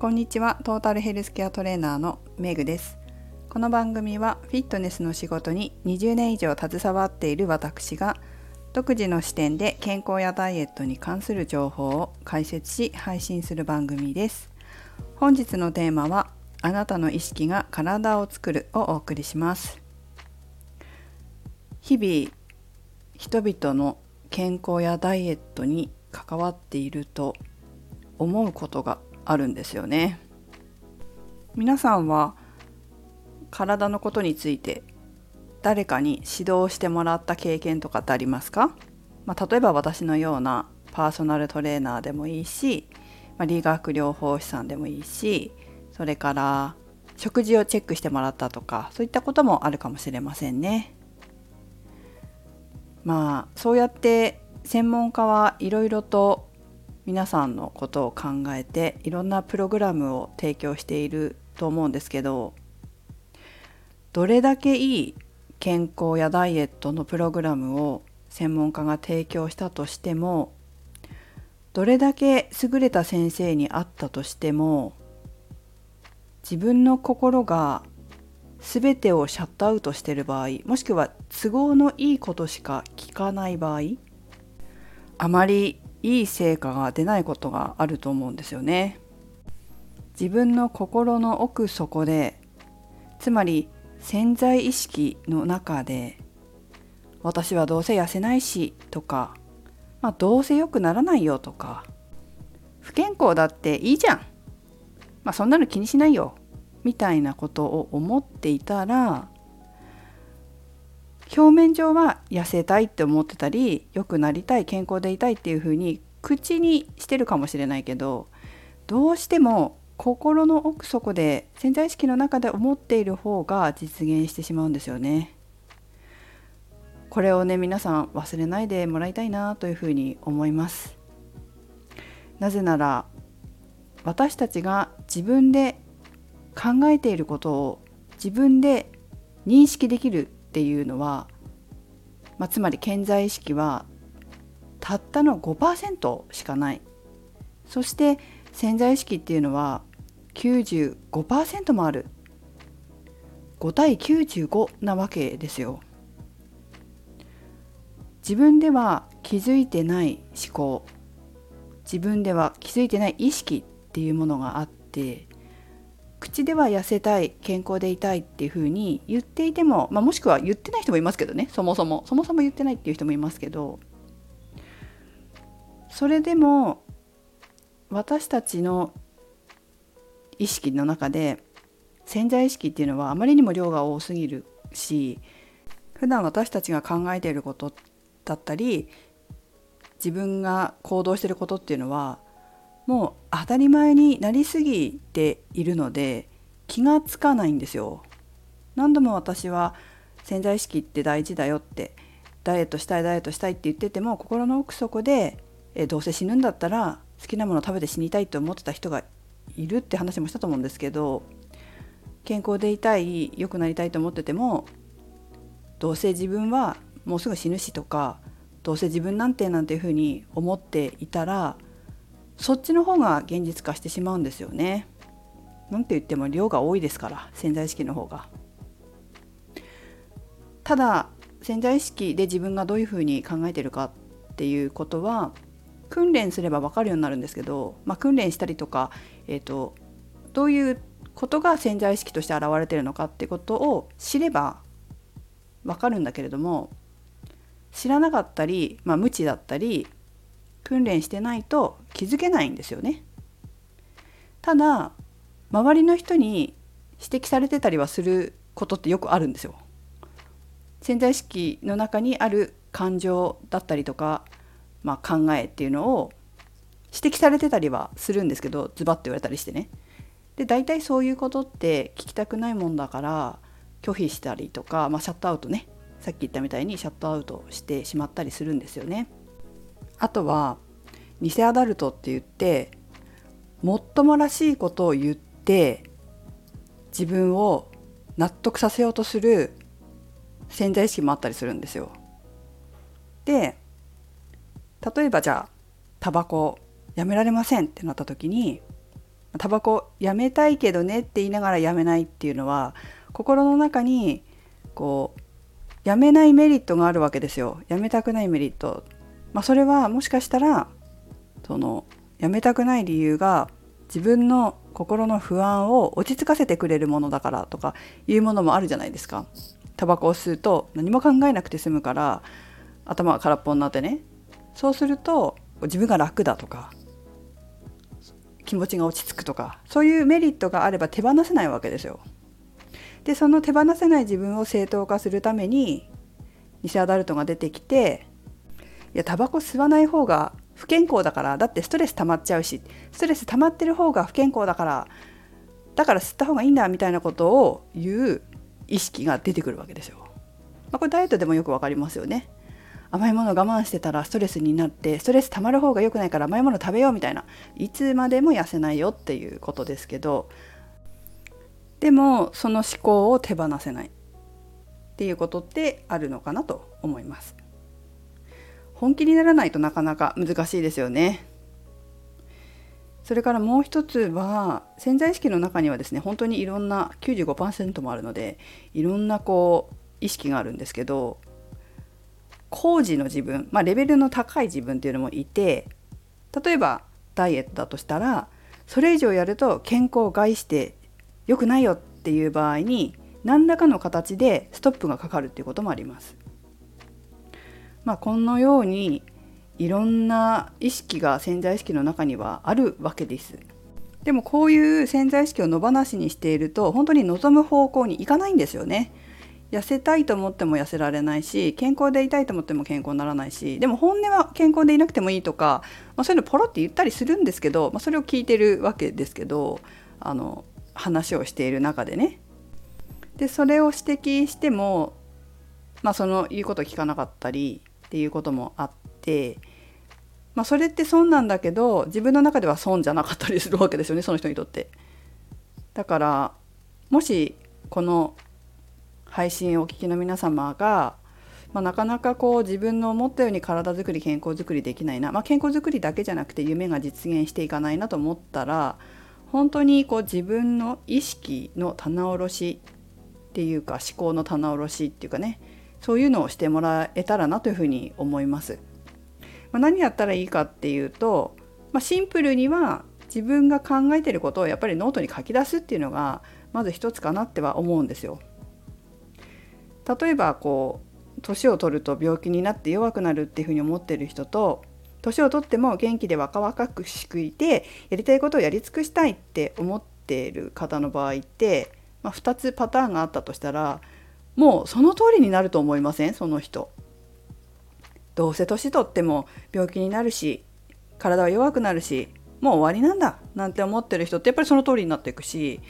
こんにちは。トータルヘルスケアトレーナーのメグです。この番組はフィットネスの仕事に20年以上携わっている私が独自の視点で健康やダイエットに関する情報を解説し配信する番組です。本日のテーマはあなたの意識が体を作るをお送りします。日々人々の健康やダイエットに関わっていると思うことがあるんですよね皆さんは体のことについて誰かに指導してもらった経験とかってありますか、まあ、例えば私のようなパーソナルトレーナーでもいいし、まあ、理学療法士さんでもいいしそれから食事をチェックしてもらったとかそういったこともあるかもしれませんね。まあそうやって専門家はいろいろと皆さんのことを考えていろんなプログラムを提供していると思うんですけどどれだけいい健康やダイエットのプログラムを専門家が提供したとしてもどれだけ優れた先生に会ったとしても自分の心が全てをシャットアウトしている場合もしくは都合のいいことしか聞かない場合あまりいい成果が出ないことがあると思うんですよね。自分の心の奥底でつまり潜在意識の中で私はどうせ痩せないしとか、まあ、どうせ良くならないよとか不健康だっていいじゃん、まあ、そんなの気にしないよみたいなことを思っていたら表面上は痩せたいって思ってたり良くなりたい健康でいたいっていうふうに口にしてるかもしれないけどどうしても心の奥底で潜在意識の中で思っている方が実現してしまうんですよね。これをね皆さん忘れないでもらいたいなというふうに思います。なぜなら私たちが自分で考えていることを自分で認識できるっていうのは、まあ、つまり潜在意識はたったの5%しかない。そして潜在意識っていうのは95%もある。5対95なわけですよ。自分では気づいてない思考自分では気づいてない意識っていうものがあって口では痩せたい健康でいたいっていうふうに言っていても、まあ、もしくは言ってない人もいますけどね。そもそも。そもそも言ってないっていう人もいますけど。それでも私たちの意識の中で潜在意識っていうのはあまりにも量が多すぎるし普段私たちが考えていることだったり自分が行動していることっていうのはもう当たり前になりすぎているので気がつかないんですよ。何度も私は潜在意識って大事だよってダイエットしたいダイエットしたいって言ってても心の奥底でえどうせ死ぬんだったら好きなもの食べて死にたいと思ってた人がいるって話もしたと思うんですけど健康でいたい良くなりたいと思っててもどうせ自分はもうすぐ死ぬしとかどうせ自分なんてなんていうふうに思っていたらそっちの方が現実化してしまうんですよね。なんて言っても量が多いですから潜在意識の方が。ただ潜在意識で自分がどういうふうに考えてるかっていうことは訓練すれば分かるようになるんですけど、まあ、訓練したりとか、えーと、どういうことが潜在意識として現れてるのかってことを知れば分かるんだけれども知らなかったり、まあ、無知だったり訓練してないと気づけないんですよね。ただ周りの人に指摘されてたりはすることってよくあるんですよ。潜在意識の中にある感情だったりとかまあ、考えっていうのを指摘されてたりはするんですけどズバッと言われたりしてね。で大体そういうことって聞きたくないもんだから拒否したりとか、まあ、シャットアウトねさっき言ったみたいにシャットアウトしてしまったりするんですよね。あとは偽アダルトって言ってもっともらしいことを言って自分を納得させようとする潜在意識もあったりするんですよ。で例えばじゃあタバコやめられませんってなった時にタバコやめたいけどねって言いながらやめないっていうのは心の中にこうやめないメリットがあるわけですよやめたくないメリット、まあ、それはもしかしたらそのやめたくない理由が自分の心の不安を落ち着かせてくれるものだからとかいうものもあるじゃないですかタバコを吸うと何も考えなくて済むから頭が空っぽになってねそうすると自分が楽だとか気持ちが落ち着くとかそういうメリットがあれば手放せないわけですよ。でその手放せない自分を正当化するために偽アダルトが出てきていやタバコ吸わない方が不健康だからだってストレス溜まっちゃうしストレス溜まってる方が不健康だからだから吸った方がいいんだみたいなことを言う意識が出てくるわけですよ。まあ、これダイエットでもよくわかりますよね。甘いもの我慢してたらストレスになってストレス溜まる方が良くないから甘いもの食べようみたいないつまでも痩せないよっていうことですけどでもその思考を手放せないっていうことってあるのかなと思います本気にならないとなかなか難しいですよねそれからもう一つは潜在意識の中にはですね本当にいろんな95%もあるのでいろんなこう意識があるんですけど工事の自分、まあ、レベルの高い自分っていうのもいて例えばダイエットだとしたらそれ以上やると健康を害して良くないよっていう場合に何らかの形でストップがかかるっていうこともあります。まあ、このようにいろんな意識が潜在意識の中にはあるわけです。でもこういう潜在意識を野放しにしていると本当に望む方向に行かないんですよね。痩せたいと思っても痩せられないし健康でいたいと思っても健康にならないしでも本音は健康でいなくてもいいとか、まあ、そういうのポロって言ったりするんですけど、まあ、それを聞いてるわけですけどあの話をしている中でね。でそれを指摘しても、まあ、その言うことを聞かなかったりっていうこともあって、まあ、それって損なんだけど自分の中では損じゃなかったりするわけですよねその人にとって。だからもしこの配信をお聞きの皆様が、まあ、なかなかこう自分の思ったように体づくり健康づくりできないな、まあ、健康づくりだけじゃなくて夢が実現していかないなと思ったら本当にこう自分の意識の棚卸しっていうか思考の棚卸しっていうかねそういうのをしてもらえたらなというふうに思います。まあ、何やったらいいかっていうと、まあ、シンプルには自分が考えてることをやっぱりノートに書き出すっていうのがまず一つかなっては思うんですよ。例えばこう年を取ると病気になって弱くなるっていうふうに思ってる人と年を取っても元気で若々くしくいてやりたいことをやり尽くしたいって思っている方の場合って、まあ、2つパターンがあったとしたらもうその通りになると思いません？その人。どうせ年取っても病気になるし体は弱くなるしもう終わりなんだなんて思ってる人ってやっぱりその通りになっていくし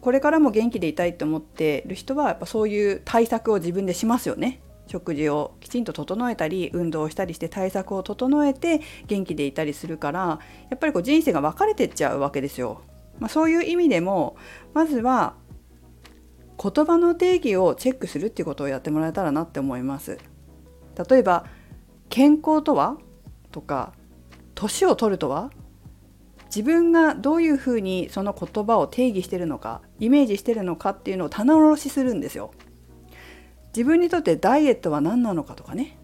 これからも元気でいたいって思ってる人はやっぱそういう対策を自分でしますよね。食事をきちんと整えたり運動をしたりして対策を整えて元気でいたりするからやっぱりこう人生が分かれてっちゃうわけですよ。まあ、そういう意味でもまずは言葉の定義をチェックするっていうことをやってもらえたらなって思います。例えば健康とは？とか年を取るとは？自分がどういうふうにその言葉を定義してるのかイメージしてるのかっていうのを棚卸しするんですよ。自分にとってダイエットは何なのかとかね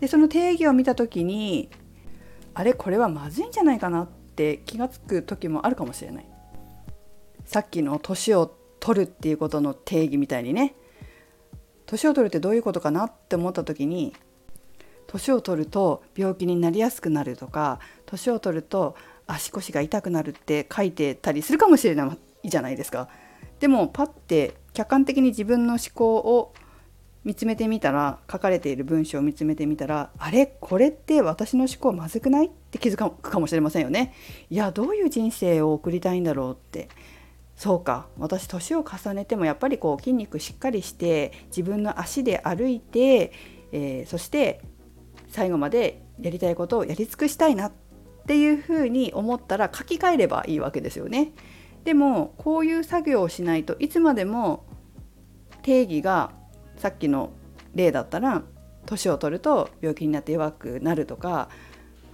でその定義を見た時にあれこれはまずいんじゃないかなって気が付く時もあるかもしれないさっきの年を取るっていうことの定義みたいにね年を取るってどういうことかなって思った時に年を取ると病気になりやすくなるとか年を取ると足腰が痛くなるって書いてたりするかもしれないじゃないですか。でもパッて客観的に自分の思考を見つめてみたら書かれている文章を見つめてみたらあれ？これって私の思考まずくない？って気づくかもしれませんよね。いやどういう人生を送りたいんだろうってそうか私年を重ねてもやっぱりこう筋肉しっかりして自分の足で歩いて、えー、そして最後までやりたいことをやり尽くしたいなっていうふうに思ったら書き換えればいいわけですよね。でもこういう作業をしないといつまでも定義がさっきの例だったら年を取ると病気になって弱くなるとか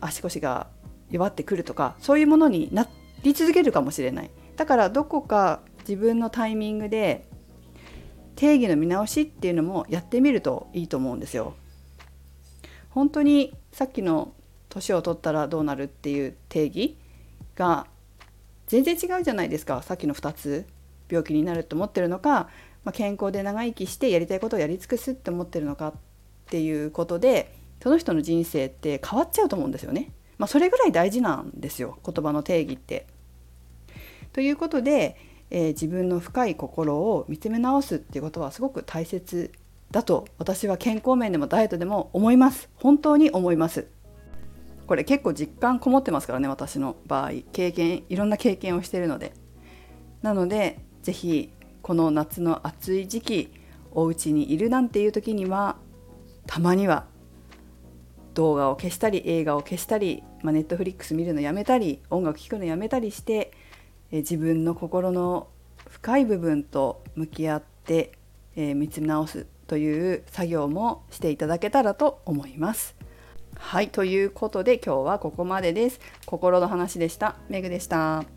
足腰が弱ってくるとかそういうものになり続けるかもしれないだからどこか自分のタイミングで定義の見直しっていうのもやってみるといいと思うんですよ。本当にさっきの年を取ったらどうなるっていう定義が全然違うじゃないですかさっきの2つ病気になると思ってるのか、まあ、健康で長生きしてやりたいことをやり尽くすって思ってるのかっていうことでその人の人生って変わっちゃうと思うんですよね。まあ、それぐらい大事なんですよ言葉の定義って。ということで、えー、自分の深い心を見つめ直すっていうことはすごく大切だと私は健康面でもダイエットでも思います。本当に思います。これ結構実感こもってますからね私の場合。経験いろんな経験をしてるので。なので是非この夏の暑い時期お家にいるなんていう時にはたまには動画を消したり映画を消したり、まあ、ネットフリックス見るのやめたり音楽聴くのやめたりしてえ自分の心の深い部分と向き合って、え見つめ直すという作業もしていただけたらと思います。はいということで今日はここまでです。心の話でした。メグでした。